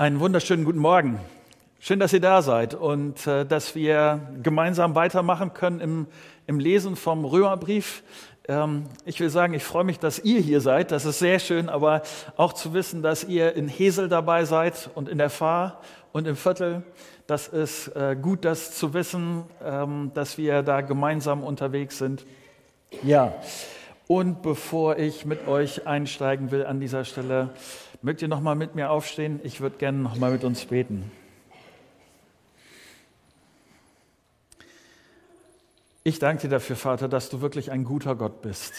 Einen wunderschönen guten Morgen. Schön, dass ihr da seid und äh, dass wir gemeinsam weitermachen können im, im Lesen vom Römerbrief. Ähm, ich will sagen, ich freue mich, dass ihr hier seid. Das ist sehr schön, aber auch zu wissen, dass ihr in Hesel dabei seid und in der Fahr und im Viertel. Das ist äh, gut, das zu wissen, ähm, dass wir da gemeinsam unterwegs sind. Ja, und bevor ich mit euch einsteigen will an dieser Stelle, Mögt ihr noch mal mit mir aufstehen? Ich würde gerne noch mal mit uns beten. Ich danke dir dafür, Vater, dass du wirklich ein guter Gott bist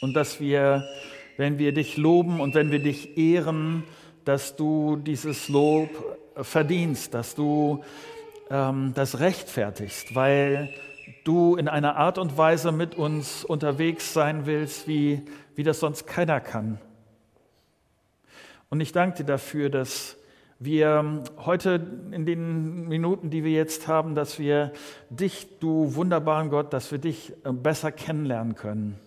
und dass wir, wenn wir dich loben und wenn wir dich ehren, dass du dieses Lob verdienst, dass du ähm, das rechtfertigst, weil du in einer Art und Weise mit uns unterwegs sein willst, wie, wie das sonst keiner kann. Und ich danke dir dafür, dass wir heute in den Minuten, die wir jetzt haben, dass wir dich, du wunderbaren Gott, dass wir dich äh, besser kennenlernen können,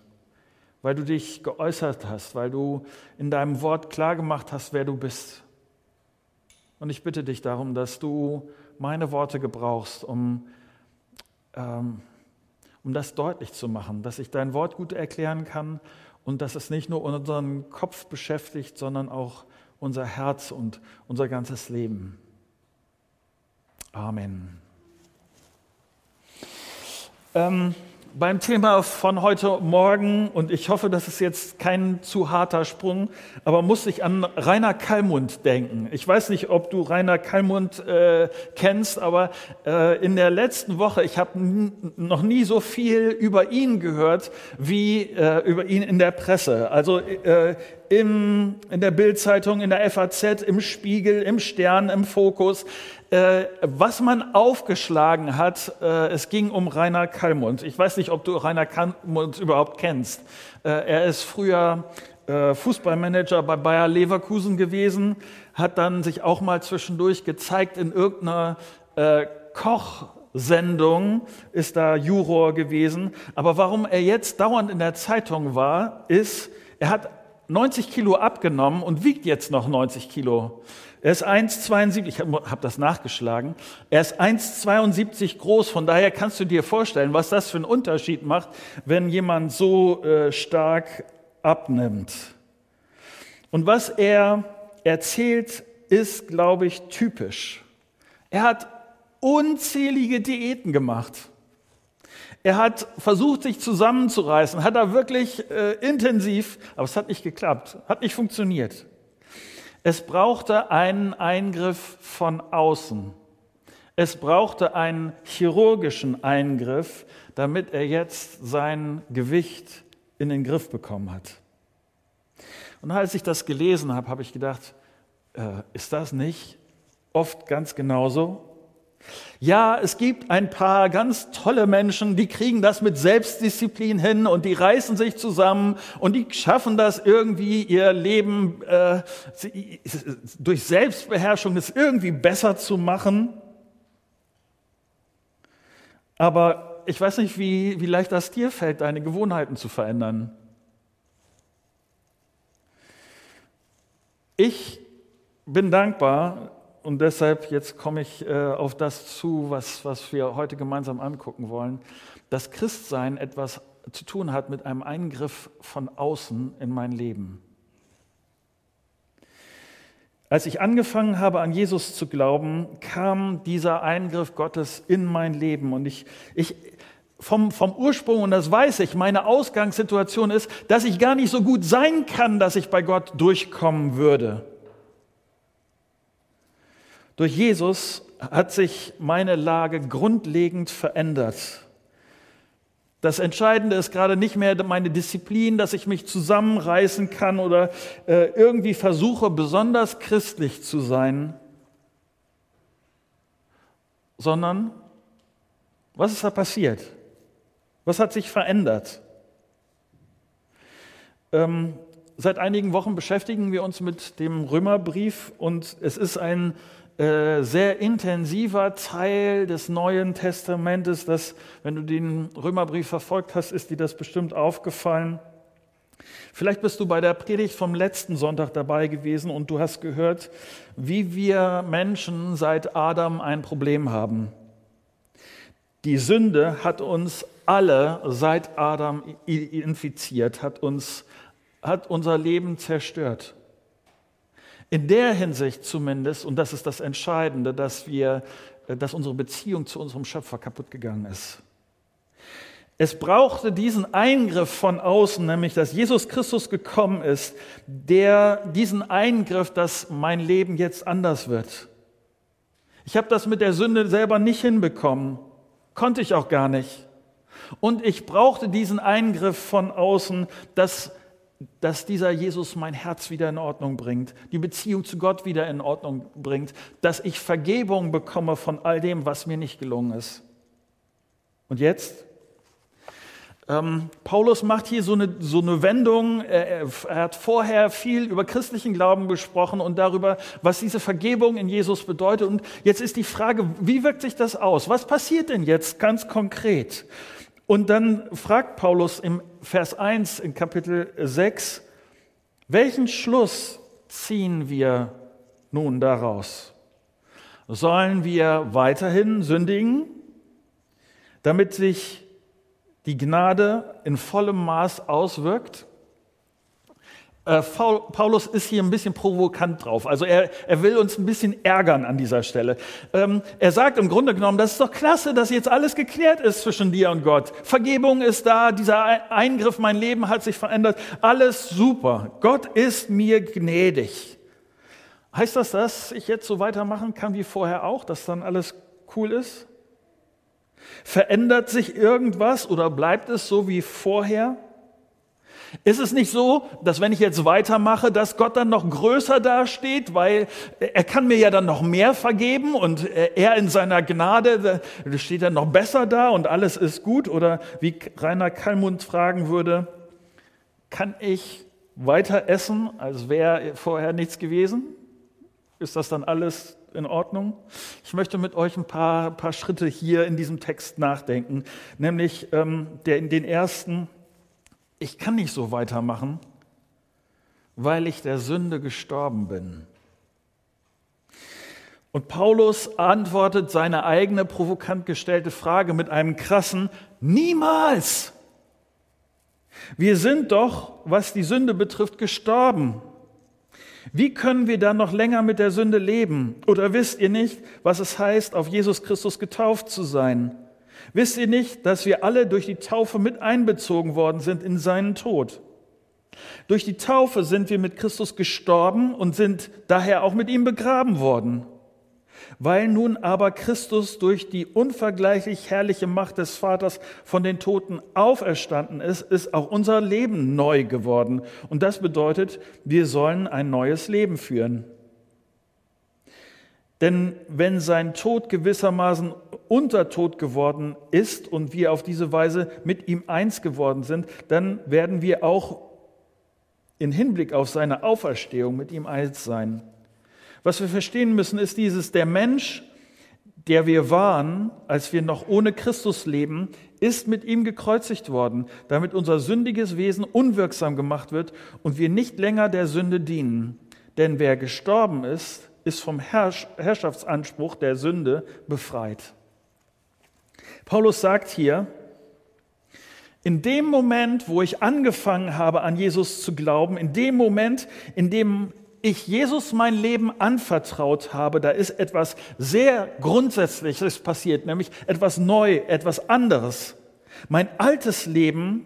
weil du dich geäußert hast, weil du in deinem Wort klargemacht hast, wer du bist. Und ich bitte dich darum, dass du meine Worte gebrauchst, um, ähm, um das deutlich zu machen, dass ich dein Wort gut erklären kann und dass es nicht nur unseren Kopf beschäftigt, sondern auch unser Herz und unser ganzes Leben. Amen. Ähm, beim Thema von heute Morgen, und ich hoffe, das ist jetzt kein zu harter Sprung, aber muss ich an Rainer Kallmund denken. Ich weiß nicht, ob du Rainer Kallmund äh, kennst, aber äh, in der letzten Woche, ich habe noch nie so viel über ihn gehört wie äh, über ihn in der Presse. Also äh, im, in der Bildzeitung, in der FAZ, im Spiegel, im Stern, im Fokus. Äh, was man aufgeschlagen hat, äh, es ging um Rainer Kallmund. Ich weiß nicht, ob du Rainer Kallmund überhaupt kennst. Äh, er ist früher äh, Fußballmanager bei Bayer Leverkusen gewesen, hat dann sich auch mal zwischendurch gezeigt in irgendeiner äh, Kochsendung, ist da Juror gewesen. Aber warum er jetzt dauernd in der Zeitung war, ist, er hat 90 Kilo abgenommen und wiegt jetzt noch 90 Kilo. Er ist 1,72, ich habe hab das nachgeschlagen. Er ist 1,72 groß, von daher kannst du dir vorstellen, was das für einen Unterschied macht, wenn jemand so äh, stark abnimmt. Und was er erzählt, ist, glaube ich, typisch. Er hat unzählige Diäten gemacht. Er hat versucht, sich zusammenzureißen, hat er wirklich äh, intensiv, aber es hat nicht geklappt, hat nicht funktioniert. Es brauchte einen Eingriff von außen. Es brauchte einen chirurgischen Eingriff, damit er jetzt sein Gewicht in den Griff bekommen hat. Und als ich das gelesen habe, habe ich gedacht, äh, ist das nicht oft ganz genauso? Ja, es gibt ein paar ganz tolle Menschen, die kriegen das mit Selbstdisziplin hin und die reißen sich zusammen und die schaffen das irgendwie, ihr Leben äh, durch Selbstbeherrschung es irgendwie besser zu machen. Aber ich weiß nicht, wie, wie leicht das dir fällt, deine Gewohnheiten zu verändern. Ich bin dankbar, und deshalb, jetzt komme ich äh, auf das zu, was, was wir heute gemeinsam angucken wollen, dass Christsein etwas zu tun hat mit einem Eingriff von außen in mein Leben. Als ich angefangen habe, an Jesus zu glauben, kam dieser Eingriff Gottes in mein Leben. Und ich, ich vom, vom Ursprung, und das weiß ich, meine Ausgangssituation ist, dass ich gar nicht so gut sein kann, dass ich bei Gott durchkommen würde. Durch Jesus hat sich meine Lage grundlegend verändert. Das Entscheidende ist gerade nicht mehr meine Disziplin, dass ich mich zusammenreißen kann oder äh, irgendwie versuche, besonders christlich zu sein, sondern was ist da passiert? Was hat sich verändert? Ähm, seit einigen Wochen beschäftigen wir uns mit dem Römerbrief und es ist ein äh, sehr intensiver Teil des Neuen Testamentes. Das, wenn du den Römerbrief verfolgt hast, ist dir das bestimmt aufgefallen. Vielleicht bist du bei der Predigt vom letzten Sonntag dabei gewesen und du hast gehört, wie wir Menschen seit Adam ein Problem haben. Die Sünde hat uns alle seit Adam infiziert, hat uns hat unser Leben zerstört. In der Hinsicht zumindest, und das ist das Entscheidende, dass wir, dass unsere Beziehung zu unserem Schöpfer kaputt gegangen ist. Es brauchte diesen Eingriff von außen, nämlich dass Jesus Christus gekommen ist, der diesen Eingriff, dass mein Leben jetzt anders wird. Ich habe das mit der Sünde selber nicht hinbekommen, konnte ich auch gar nicht. Und ich brauchte diesen Eingriff von außen, dass, dass dieser Jesus mein Herz wieder in Ordnung bringt, die Beziehung zu Gott wieder in Ordnung bringt, dass ich Vergebung bekomme von all dem, was mir nicht gelungen ist. Und jetzt? Ähm, Paulus macht hier so eine, so eine Wendung. Er, er, hat vorher viel über christlichen Glauben gesprochen und darüber, was diese Vergebung in Jesus bedeutet. Und jetzt ist die Frage, wie wirkt sich das aus? Was passiert denn jetzt ganz konkret? Und dann fragt Paulus im Vers 1 in Kapitel 6, welchen Schluss ziehen wir nun daraus? Sollen wir weiterhin sündigen, damit sich die Gnade in vollem Maß auswirkt. Äh, Paulus ist hier ein bisschen provokant drauf. Also er, er will uns ein bisschen ärgern an dieser Stelle. Ähm, er sagt im Grunde genommen, das ist doch klasse, dass jetzt alles geklärt ist zwischen dir und Gott. Vergebung ist da, dieser Eingriff, mein Leben hat sich verändert. Alles super. Gott ist mir gnädig. Heißt das, dass ich jetzt so weitermachen kann wie vorher auch, dass dann alles cool ist? Verändert sich irgendwas oder bleibt es so wie vorher? Ist es nicht so, dass wenn ich jetzt weitermache, dass Gott dann noch größer dasteht, weil er kann mir ja dann noch mehr vergeben und er in seiner Gnade steht dann noch besser da und alles ist gut? Oder wie Rainer Kallmund fragen würde, kann ich weiter essen, als wäre vorher nichts gewesen? Ist das dann alles in Ordnung? Ich möchte mit euch ein paar, paar Schritte hier in diesem Text nachdenken, nämlich ähm, der, in den ersten, ich kann nicht so weitermachen, weil ich der Sünde gestorben bin. Und Paulus antwortet seine eigene provokant gestellte Frage mit einem krassen Niemals. Wir sind doch, was die Sünde betrifft, gestorben. Wie können wir dann noch länger mit der Sünde leben? Oder wisst ihr nicht, was es heißt, auf Jesus Christus getauft zu sein? Wisst ihr nicht, dass wir alle durch die Taufe mit einbezogen worden sind in seinen Tod? Durch die Taufe sind wir mit Christus gestorben und sind daher auch mit ihm begraben worden. Weil nun aber Christus durch die unvergleichlich herrliche Macht des Vaters von den Toten auferstanden ist, ist auch unser Leben neu geworden. Und das bedeutet, wir sollen ein neues Leben führen. Denn wenn sein Tod gewissermaßen unter Tod geworden ist und wir auf diese Weise mit ihm eins geworden sind, dann werden wir auch in Hinblick auf seine Auferstehung mit ihm eins sein. Was wir verstehen müssen, ist dieses, der Mensch, der wir waren, als wir noch ohne Christus leben, ist mit ihm gekreuzigt worden, damit unser sündiges Wesen unwirksam gemacht wird und wir nicht länger der Sünde dienen. Denn wer gestorben ist, ist vom Herrsch Herrschaftsanspruch der Sünde befreit. Paulus sagt hier, in dem Moment, wo ich angefangen habe, an Jesus zu glauben, in dem Moment, in dem ich Jesus mein Leben anvertraut habe, da ist etwas sehr Grundsätzliches passiert, nämlich etwas neu, etwas anderes. Mein altes Leben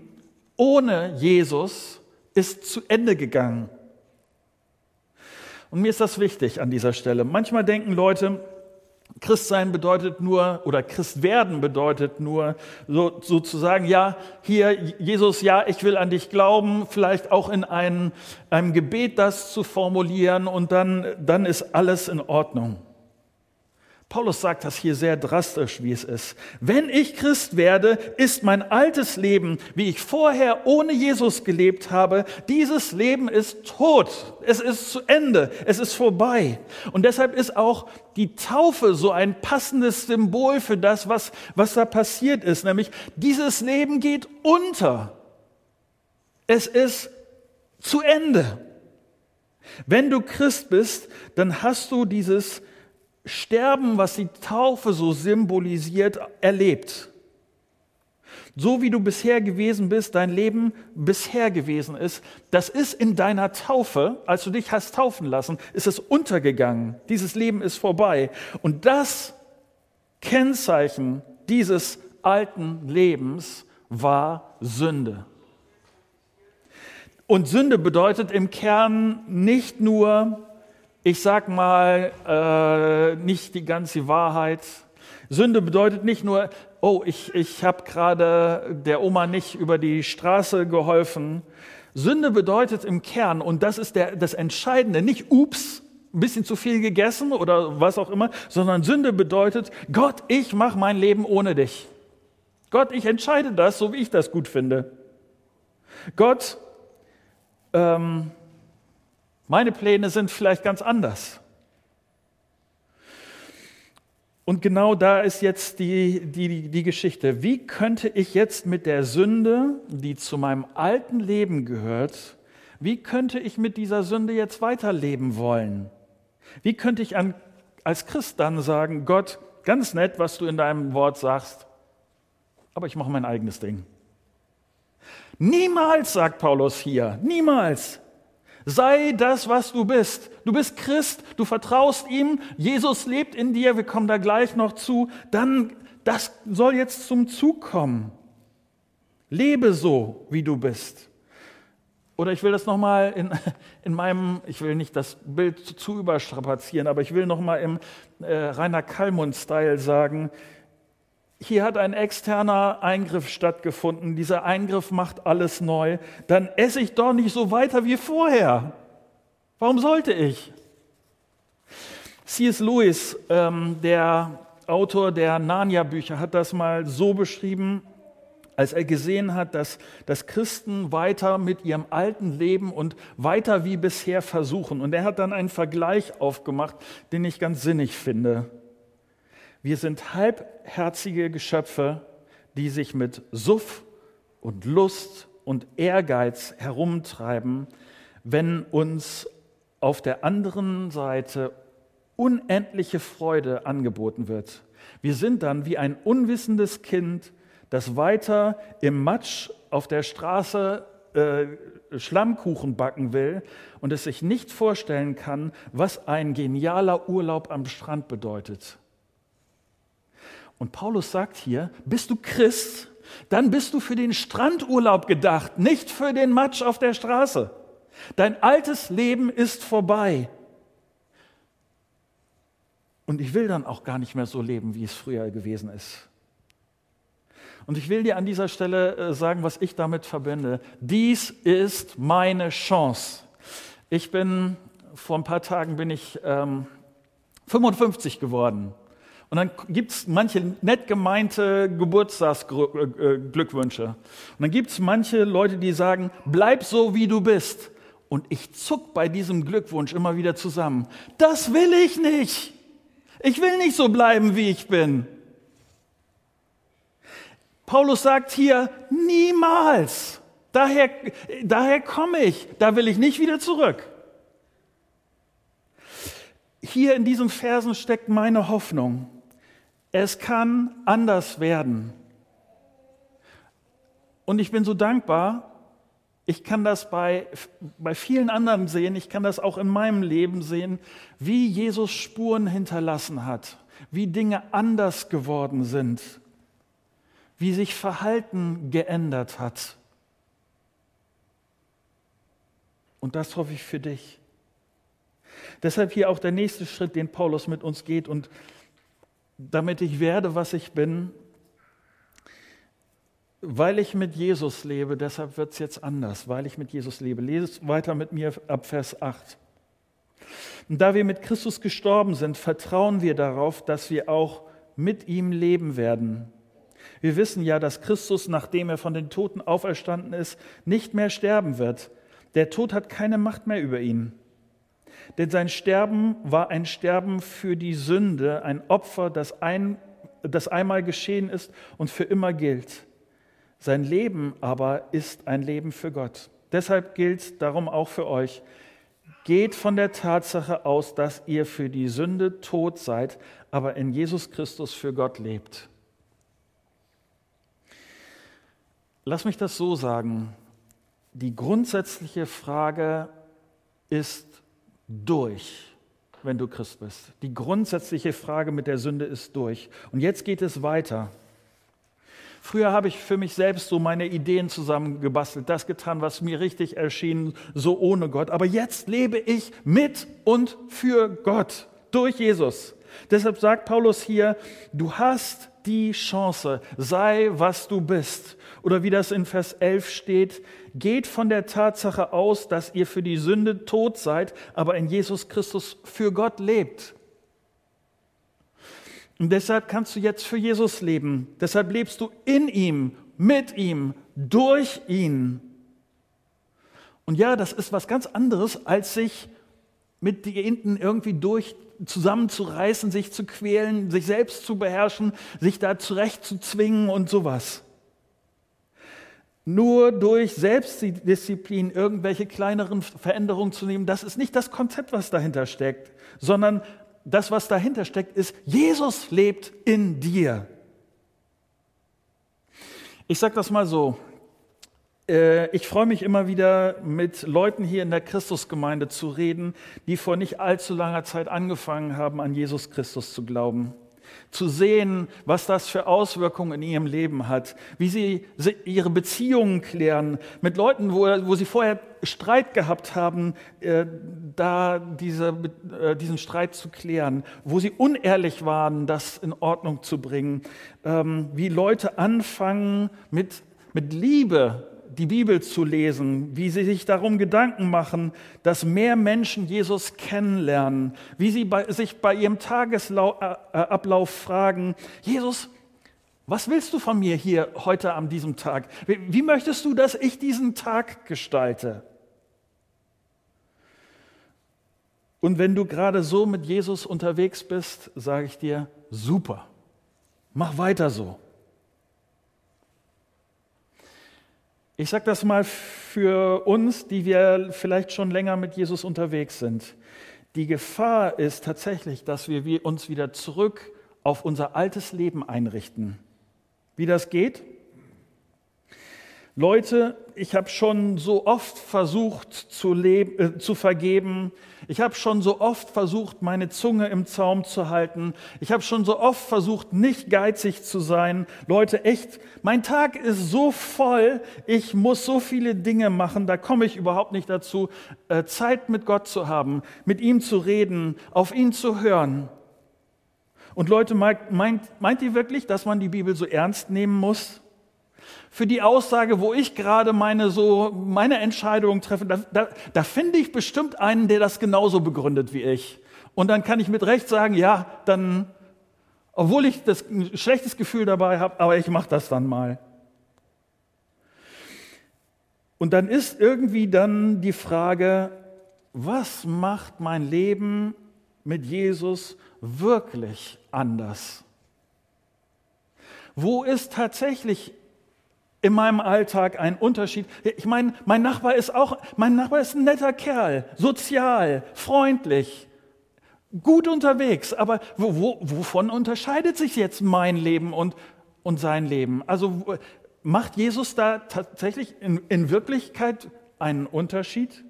ohne Jesus ist zu Ende gegangen. Und mir ist das wichtig an dieser Stelle. Manchmal denken Leute, Christsein bedeutet nur, oder Christwerden bedeutet nur, so, sozusagen, ja, hier, Jesus, ja, ich will an dich glauben, vielleicht auch in einem, einem Gebet das zu formulieren und dann, dann ist alles in Ordnung. Paulus sagt das hier sehr drastisch, wie es ist. Wenn ich Christ werde, ist mein altes Leben, wie ich vorher ohne Jesus gelebt habe, dieses Leben ist tot. Es ist zu Ende. Es ist vorbei. Und deshalb ist auch die Taufe so ein passendes Symbol für das, was, was da passiert ist. Nämlich dieses Leben geht unter. Es ist zu Ende. Wenn du Christ bist, dann hast du dieses Sterben, was die Taufe so symbolisiert, erlebt. So wie du bisher gewesen bist, dein Leben bisher gewesen ist, das ist in deiner Taufe, als du dich hast taufen lassen, ist es untergegangen. Dieses Leben ist vorbei. Und das Kennzeichen dieses alten Lebens war Sünde. Und Sünde bedeutet im Kern nicht nur, ich sag mal, äh, nicht die ganze Wahrheit. Sünde bedeutet nicht nur, oh, ich, ich habe gerade der Oma nicht über die Straße geholfen. Sünde bedeutet im Kern, und das ist der, das Entscheidende, nicht ups, ein bisschen zu viel gegessen oder was auch immer, sondern Sünde bedeutet, Gott, ich mache mein Leben ohne dich. Gott, ich entscheide das, so wie ich das gut finde. Gott, ähm, meine Pläne sind vielleicht ganz anders. Und genau da ist jetzt die, die, die Geschichte. Wie könnte ich jetzt mit der Sünde, die zu meinem alten Leben gehört, wie könnte ich mit dieser Sünde jetzt weiterleben wollen? Wie könnte ich an, als Christ dann sagen, Gott, ganz nett, was du in deinem Wort sagst, aber ich mache mein eigenes Ding. Niemals, sagt Paulus hier, niemals. Sei das, was du bist. Du bist Christ, du vertraust ihm, Jesus lebt in dir, wir kommen da gleich noch zu. Dann, das soll jetzt zum Zug kommen. Lebe so, wie du bist. Oder ich will das nochmal in, in meinem, ich will nicht das Bild zu überstrapazieren, aber ich will nochmal im äh, Rainer Kallmund-Style sagen, hier hat ein externer Eingriff stattgefunden, dieser Eingriff macht alles neu, dann esse ich doch nicht so weiter wie vorher. Warum sollte ich? C.S. Lewis, ähm, der Autor der Narnia-Bücher, hat das mal so beschrieben, als er gesehen hat, dass, dass Christen weiter mit ihrem alten Leben und weiter wie bisher versuchen. Und er hat dann einen Vergleich aufgemacht, den ich ganz sinnig finde. Wir sind halbherzige Geschöpfe, die sich mit Suff und Lust und Ehrgeiz herumtreiben, wenn uns auf der anderen Seite unendliche Freude angeboten wird. Wir sind dann wie ein unwissendes Kind, das weiter im Matsch auf der Straße äh, Schlammkuchen backen will und es sich nicht vorstellen kann, was ein genialer Urlaub am Strand bedeutet. Und Paulus sagt hier, bist du Christ, dann bist du für den Strandurlaub gedacht, nicht für den Matsch auf der Straße. Dein altes Leben ist vorbei. Und ich will dann auch gar nicht mehr so leben, wie es früher gewesen ist. Und ich will dir an dieser Stelle äh, sagen, was ich damit verbinde. Dies ist meine Chance. Ich bin, vor ein paar Tagen bin ich ähm, 55 geworden. Und dann gibt es manche nett gemeinte Geburtstagsglückwünsche. Und dann gibt es manche Leute, die sagen, bleib so, wie du bist. Und ich zuck bei diesem Glückwunsch immer wieder zusammen. Das will ich nicht. Ich will nicht so bleiben, wie ich bin. Paulus sagt hier, niemals. Daher, daher komme ich. Da will ich nicht wieder zurück. Hier in diesen Versen steckt meine Hoffnung. Es kann anders werden. Und ich bin so dankbar, ich kann das bei, bei vielen anderen sehen, ich kann das auch in meinem Leben sehen, wie Jesus Spuren hinterlassen hat, wie Dinge anders geworden sind, wie sich Verhalten geändert hat. Und das hoffe ich für dich. Deshalb hier auch der nächste Schritt, den Paulus mit uns geht und damit ich werde, was ich bin, weil ich mit Jesus lebe, deshalb wird es jetzt anders, weil ich mit Jesus lebe. Lese weiter mit mir ab Vers 8. Und da wir mit Christus gestorben sind, vertrauen wir darauf, dass wir auch mit ihm leben werden. Wir wissen ja, dass Christus, nachdem er von den Toten auferstanden ist, nicht mehr sterben wird. Der Tod hat keine Macht mehr über ihn. Denn sein Sterben war ein Sterben für die Sünde, ein Opfer, das, ein, das einmal geschehen ist und für immer gilt. Sein Leben aber ist ein Leben für Gott. Deshalb gilt darum auch für euch, geht von der Tatsache aus, dass ihr für die Sünde tot seid, aber in Jesus Christus für Gott lebt. Lass mich das so sagen. Die grundsätzliche Frage ist durch, wenn du Christ bist. Die grundsätzliche Frage mit der Sünde ist durch. Und jetzt geht es weiter. Früher habe ich für mich selbst so meine Ideen zusammengebastelt, das getan, was mir richtig erschien, so ohne Gott. Aber jetzt lebe ich mit und für Gott durch Jesus. Deshalb sagt Paulus hier, du hast die Chance, sei was du bist. Oder wie das in Vers 11 steht, geht von der Tatsache aus, dass ihr für die Sünde tot seid, aber in Jesus Christus für Gott lebt. Und deshalb kannst du jetzt für Jesus leben. Deshalb lebst du in ihm, mit ihm, durch ihn. Und ja, das ist was ganz anderes, als sich mit hinten irgendwie durch zusammenzureißen, sich zu quälen, sich selbst zu beherrschen, sich da zurechtzuzwingen und sowas. Nur durch Selbstdisziplin irgendwelche kleineren Veränderungen zu nehmen, das ist nicht das Konzept, was dahinter steckt, sondern das, was dahinter steckt, ist, Jesus lebt in dir. Ich sage das mal so, äh, ich freue mich immer wieder, mit Leuten hier in der Christusgemeinde zu reden, die vor nicht allzu langer Zeit angefangen haben, an Jesus Christus zu glauben. Zu sehen, was das für Auswirkungen in ihrem Leben hat, wie sie ihre Beziehungen klären, mit Leuten, wo, wo sie vorher Streit gehabt haben, äh, da diese, äh, diesen Streit zu klären, wo sie unehrlich waren, das in Ordnung zu bringen, ähm, wie Leute anfangen, mit, mit Liebe die Bibel zu lesen, wie sie sich darum Gedanken machen, dass mehr Menschen Jesus kennenlernen, wie sie bei, sich bei ihrem Tagesablauf fragen, Jesus, was willst du von mir hier heute an diesem Tag? Wie möchtest du, dass ich diesen Tag gestalte? Und wenn du gerade so mit Jesus unterwegs bist, sage ich dir, super, mach weiter so. Ich sage das mal für uns, die wir vielleicht schon länger mit Jesus unterwegs sind. Die Gefahr ist tatsächlich, dass wir uns wieder zurück auf unser altes Leben einrichten. Wie das geht? Leute, ich habe schon so oft versucht zu, leben, äh, zu vergeben. Ich habe schon so oft versucht, meine Zunge im Zaum zu halten. Ich habe schon so oft versucht, nicht geizig zu sein. Leute, echt, mein Tag ist so voll. Ich muss so viele Dinge machen. Da komme ich überhaupt nicht dazu, äh, Zeit mit Gott zu haben, mit ihm zu reden, auf ihn zu hören. Und Leute, meint, meint, meint ihr wirklich, dass man die Bibel so ernst nehmen muss? Für die Aussage, wo ich gerade meine, so, meine Entscheidung treffe, da, da, da finde ich bestimmt einen, der das genauso begründet wie ich. Und dann kann ich mit Recht sagen, ja, dann, obwohl ich das ein schlechtes Gefühl dabei habe, aber ich mache das dann mal. Und dann ist irgendwie dann die Frage, was macht mein Leben mit Jesus wirklich anders? Wo ist tatsächlich in meinem Alltag ein Unterschied. Ich meine, mein Nachbar ist auch, mein Nachbar ist ein netter Kerl, sozial, freundlich, gut unterwegs. Aber wo, wo, wovon unterscheidet sich jetzt mein Leben und, und sein Leben? Also macht Jesus da tatsächlich in, in Wirklichkeit einen Unterschied?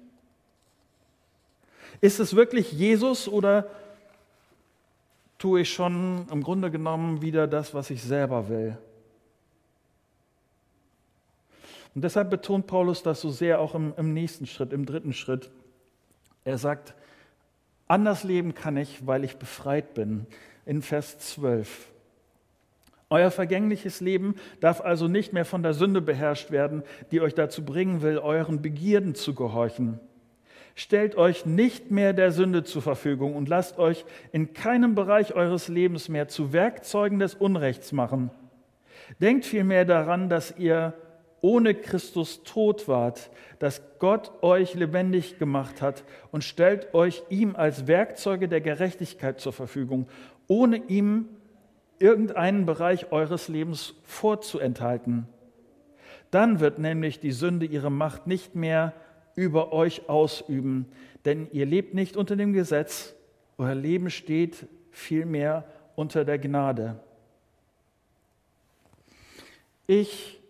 Ist es wirklich Jesus oder tue ich schon im Grunde genommen wieder das, was ich selber will? Und deshalb betont Paulus das so sehr auch im, im nächsten Schritt, im dritten Schritt. Er sagt, anders leben kann ich, weil ich befreit bin. In Vers 12. Euer vergängliches Leben darf also nicht mehr von der Sünde beherrscht werden, die euch dazu bringen will, euren Begierden zu gehorchen. Stellt euch nicht mehr der Sünde zur Verfügung und lasst euch in keinem Bereich eures Lebens mehr zu Werkzeugen des Unrechts machen. Denkt vielmehr daran, dass ihr ohne Christus tot wart, dass Gott euch lebendig gemacht hat und stellt euch ihm als Werkzeuge der Gerechtigkeit zur Verfügung, ohne ihm irgendeinen Bereich eures Lebens vorzuenthalten. Dann wird nämlich die Sünde ihre Macht nicht mehr über euch ausüben, denn ihr lebt nicht unter dem Gesetz, euer Leben steht vielmehr unter der Gnade. Ich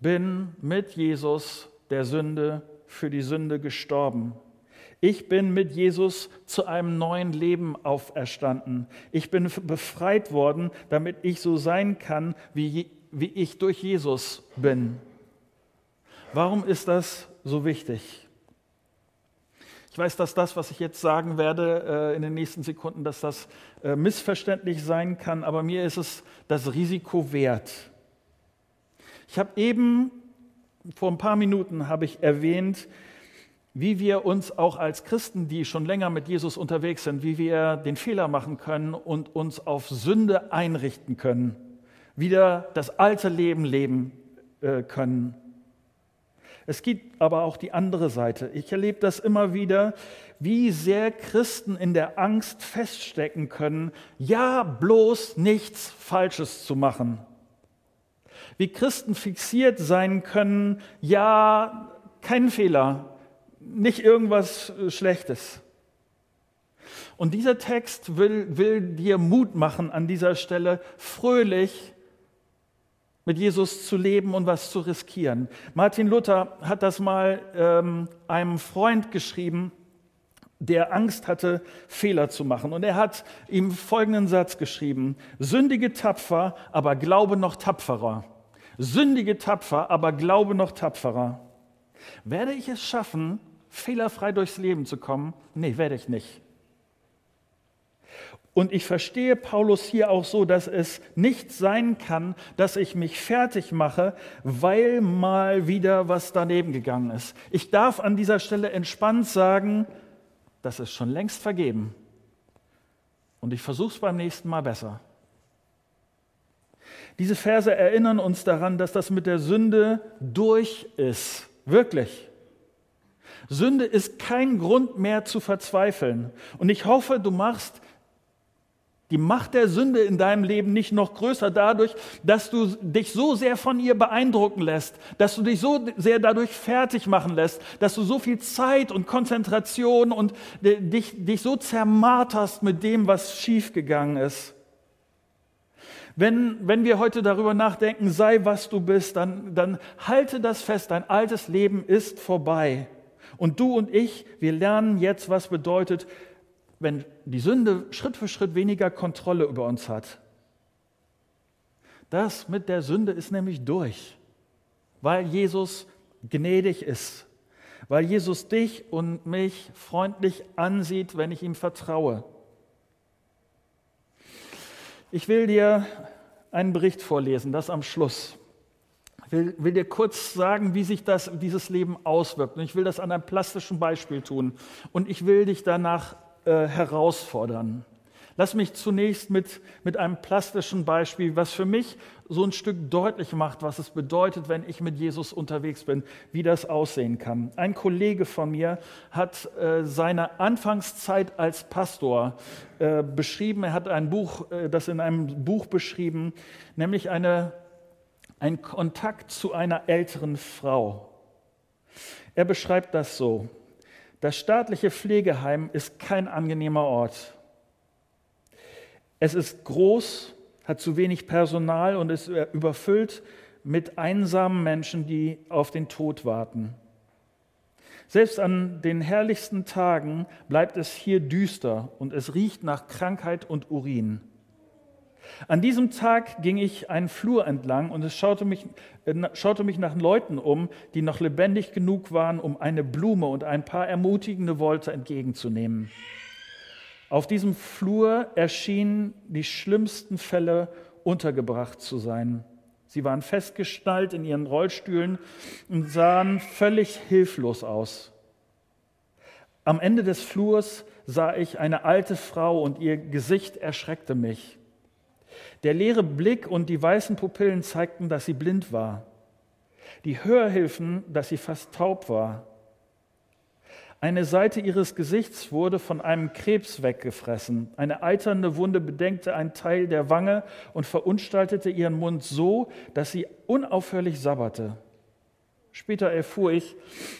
bin mit Jesus der Sünde für die Sünde gestorben. Ich bin mit Jesus zu einem neuen Leben auferstanden. Ich bin befreit worden, damit ich so sein kann, wie, wie ich durch Jesus bin. Warum ist das so wichtig? Ich weiß, dass das, was ich jetzt sagen werde äh, in den nächsten Sekunden, dass das äh, missverständlich sein kann, aber mir ist es das Risiko wert. Ich habe eben vor ein paar Minuten habe ich erwähnt, wie wir uns auch als Christen, die schon länger mit Jesus unterwegs sind, wie wir den Fehler machen können und uns auf Sünde einrichten können, wieder das alte Leben leben äh, können. Es gibt aber auch die andere Seite. Ich erlebe das immer wieder, wie sehr Christen in der Angst feststecken können, ja bloß nichts Falsches zu machen. Wie Christen fixiert sein können, ja kein Fehler, nicht irgendwas äh, Schlechtes. Und dieser Text will, will dir Mut machen, an dieser Stelle fröhlich mit Jesus zu leben und was zu riskieren. Martin Luther hat das mal ähm, einem Freund geschrieben, der Angst hatte, Fehler zu machen. Und er hat ihm folgenden Satz geschrieben, sündige tapfer, aber glaube noch tapferer. Sündige tapfer, aber glaube noch tapferer. Werde ich es schaffen, fehlerfrei durchs Leben zu kommen? Nee, werde ich nicht. Und ich verstehe Paulus hier auch so, dass es nicht sein kann, dass ich mich fertig mache, weil mal wieder was daneben gegangen ist. Ich darf an dieser Stelle entspannt sagen, das ist schon längst vergeben. Und ich versuche es beim nächsten Mal besser. Diese Verse erinnern uns daran, dass das mit der Sünde durch ist. Wirklich. Sünde ist kein Grund mehr zu verzweifeln. Und ich hoffe, du machst die Macht der Sünde in deinem Leben nicht noch größer dadurch, dass du dich so sehr von ihr beeindrucken lässt, dass du dich so sehr dadurch fertig machen lässt, dass du so viel Zeit und Konzentration und dich, dich so zermarterst mit dem, was schiefgegangen ist. Wenn, wenn wir heute darüber nachdenken, sei was du bist, dann, dann halte das fest, dein altes Leben ist vorbei. Und du und ich, wir lernen jetzt, was bedeutet, wenn die Sünde Schritt für Schritt weniger Kontrolle über uns hat. Das mit der Sünde ist nämlich durch, weil Jesus gnädig ist, weil Jesus dich und mich freundlich ansieht, wenn ich ihm vertraue. Ich will dir einen Bericht vorlesen, das am Schluss. Ich will, will, dir kurz sagen, wie sich das, dieses Leben auswirkt. Und ich will das an einem plastischen Beispiel tun. Und ich will dich danach äh, herausfordern. Lass mich zunächst mit, mit einem plastischen Beispiel, was für mich so ein Stück deutlich macht, was es bedeutet, wenn ich mit Jesus unterwegs bin, wie das aussehen kann. Ein Kollege von mir hat äh, seine Anfangszeit als Pastor äh, beschrieben. Er hat ein Buch, äh, das in einem Buch beschrieben, nämlich eine ein Kontakt zu einer älteren Frau. Er beschreibt das so. Das staatliche Pflegeheim ist kein angenehmer Ort. Es ist groß, hat zu wenig Personal und ist überfüllt mit einsamen Menschen, die auf den Tod warten. Selbst an den herrlichsten Tagen bleibt es hier düster und es riecht nach Krankheit und Urin. An diesem Tag ging ich einen Flur entlang und es schaute mich, äh, schaute mich nach Leuten um, die noch lebendig genug waren, um eine Blume und ein paar ermutigende Worte entgegenzunehmen. Auf diesem Flur erschienen die schlimmsten Fälle untergebracht zu sein. Sie waren festgeschnallt in ihren Rollstühlen und sahen völlig hilflos aus. Am Ende des Flurs sah ich eine alte Frau und ihr Gesicht erschreckte mich. Der leere Blick und die weißen Pupillen zeigten, dass sie blind war. Die Hörhilfen, dass sie fast taub war. Eine Seite ihres Gesichts wurde von einem Krebs weggefressen. Eine eiternde Wunde bedenkte einen Teil der Wange und verunstaltete ihren Mund so, dass sie unaufhörlich sabberte. Später erfuhr ich,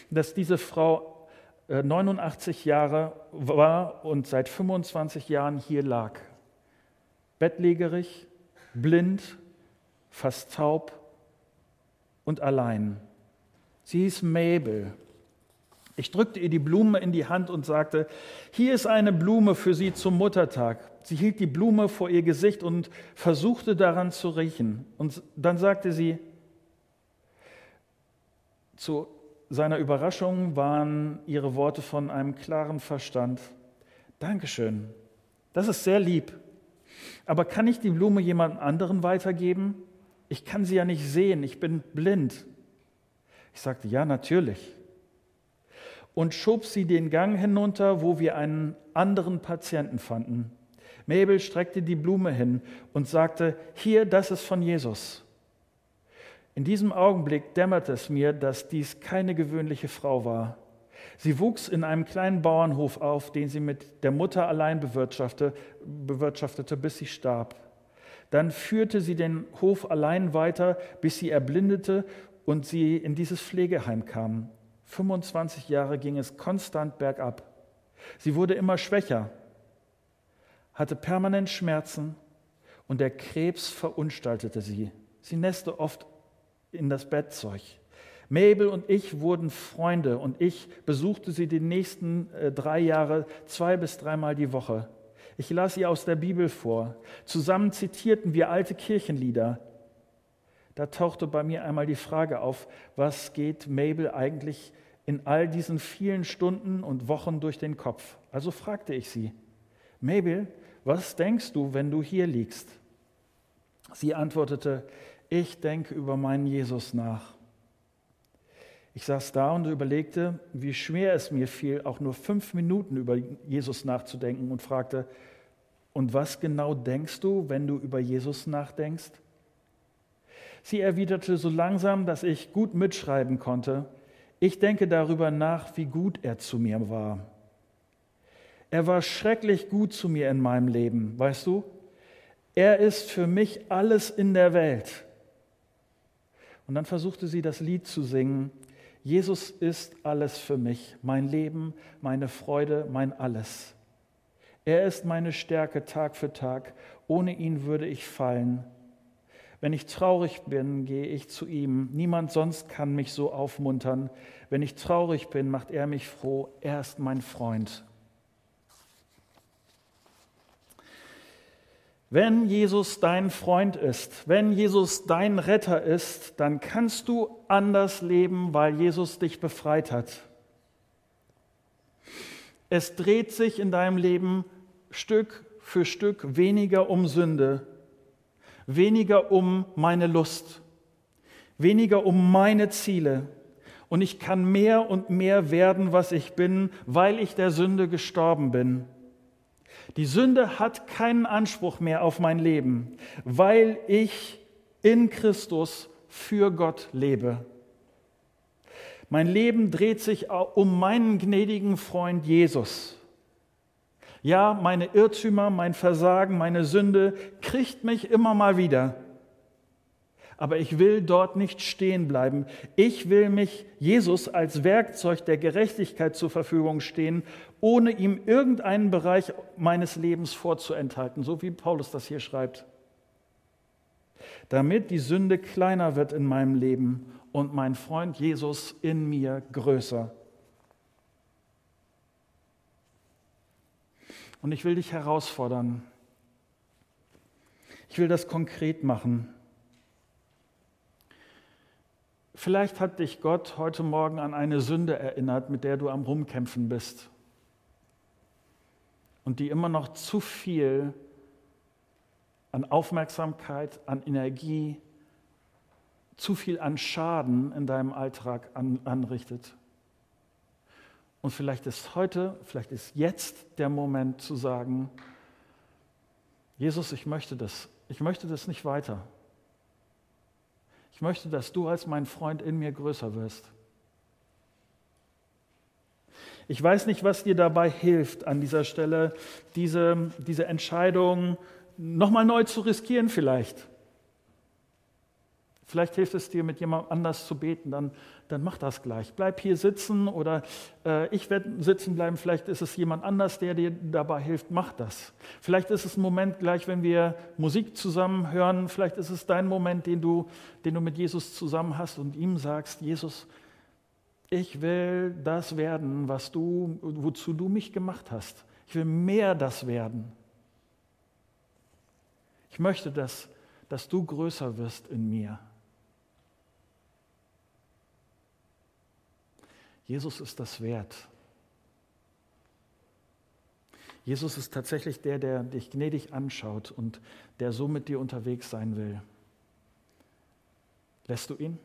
dass diese Frau 89 äh, Jahre war und seit 25 Jahren hier lag. Bettlägerig, blind, fast taub und allein. Sie hieß Mabel. Ich drückte ihr die Blume in die Hand und sagte, hier ist eine Blume für Sie zum Muttertag. Sie hielt die Blume vor ihr Gesicht und versuchte daran zu riechen. Und dann sagte sie, zu seiner Überraschung waren ihre Worte von einem klaren Verstand. Dankeschön, das ist sehr lieb. Aber kann ich die Blume jemand anderen weitergeben? Ich kann sie ja nicht sehen, ich bin blind. Ich sagte, ja, natürlich. Und schob sie den Gang hinunter, wo wir einen anderen Patienten fanden. Mabel streckte die Blume hin und sagte, hier, das ist von Jesus. In diesem Augenblick dämmerte es mir, dass dies keine gewöhnliche Frau war. Sie wuchs in einem kleinen Bauernhof auf, den sie mit der Mutter allein bewirtschaftete, bewirtschaftete, bis sie starb. Dann führte sie den Hof allein weiter, bis sie erblindete und sie in dieses Pflegeheim kam. 25 Jahre ging es konstant bergab. Sie wurde immer schwächer, hatte permanent Schmerzen und der Krebs verunstaltete sie. Sie nässte oft in das Bettzeug. Mabel und ich wurden Freunde und ich besuchte sie die nächsten äh, drei Jahre zwei bis dreimal die Woche. Ich las ihr aus der Bibel vor. Zusammen zitierten wir alte Kirchenlieder. Da tauchte bei mir einmal die Frage auf, was geht Mabel eigentlich in all diesen vielen Stunden und Wochen durch den Kopf? Also fragte ich sie, Mabel, was denkst du, wenn du hier liegst? Sie antwortete, ich denke über meinen Jesus nach. Ich saß da und überlegte, wie schwer es mir fiel, auch nur fünf Minuten über Jesus nachzudenken und fragte, und was genau denkst du, wenn du über Jesus nachdenkst? Sie erwiderte so langsam, dass ich gut mitschreiben konnte, ich denke darüber nach, wie gut er zu mir war. Er war schrecklich gut zu mir in meinem Leben, weißt du? Er ist für mich alles in der Welt. Und dann versuchte sie das Lied zu singen. Jesus ist alles für mich, mein Leben, meine Freude, mein alles. Er ist meine Stärke Tag für Tag. Ohne ihn würde ich fallen. Wenn ich traurig bin, gehe ich zu ihm. Niemand sonst kann mich so aufmuntern. Wenn ich traurig bin, macht er mich froh. Er ist mein Freund. Wenn Jesus dein Freund ist, wenn Jesus dein Retter ist, dann kannst du anders leben, weil Jesus dich befreit hat. Es dreht sich in deinem Leben Stück für Stück weniger um Sünde, weniger um meine Lust, weniger um meine Ziele. Und ich kann mehr und mehr werden, was ich bin, weil ich der Sünde gestorben bin. Die Sünde hat keinen Anspruch mehr auf mein Leben, weil ich in Christus für Gott lebe. Mein Leben dreht sich um meinen gnädigen Freund Jesus. Ja, meine Irrtümer, mein Versagen, meine Sünde kriegt mich immer mal wieder aber ich will dort nicht stehen bleiben. Ich will mich Jesus als Werkzeug der Gerechtigkeit zur Verfügung stehen, ohne ihm irgendeinen Bereich meines Lebens vorzuenthalten, so wie Paulus das hier schreibt. Damit die Sünde kleiner wird in meinem Leben und mein Freund Jesus in mir größer. Und ich will dich herausfordern. Ich will das konkret machen. Vielleicht hat dich Gott heute Morgen an eine Sünde erinnert, mit der du am Rumkämpfen bist und die immer noch zu viel an Aufmerksamkeit, an Energie, zu viel an Schaden in deinem Alltag an, anrichtet. Und vielleicht ist heute, vielleicht ist jetzt der Moment zu sagen, Jesus, ich möchte das, ich möchte das nicht weiter. Ich möchte, dass du als mein Freund in mir größer wirst. Ich weiß nicht, was dir dabei hilft, an dieser Stelle diese, diese Entscheidung nochmal neu zu riskieren vielleicht. Vielleicht hilft es dir, mit jemand anders zu beten, dann, dann mach das gleich. Bleib hier sitzen oder äh, ich werde sitzen bleiben. Vielleicht ist es jemand anders, der dir dabei hilft. Mach das. Vielleicht ist es ein Moment gleich, wenn wir Musik zusammen hören. Vielleicht ist es dein Moment, den du, den du mit Jesus zusammen hast und ihm sagst, Jesus, ich will das werden, was du, wozu du mich gemacht hast. Ich will mehr das werden. Ich möchte, dass, dass du größer wirst in mir. Jesus ist das wert. Jesus ist tatsächlich der, der dich gnädig anschaut und der so mit dir unterwegs sein will. Lässt du ihn?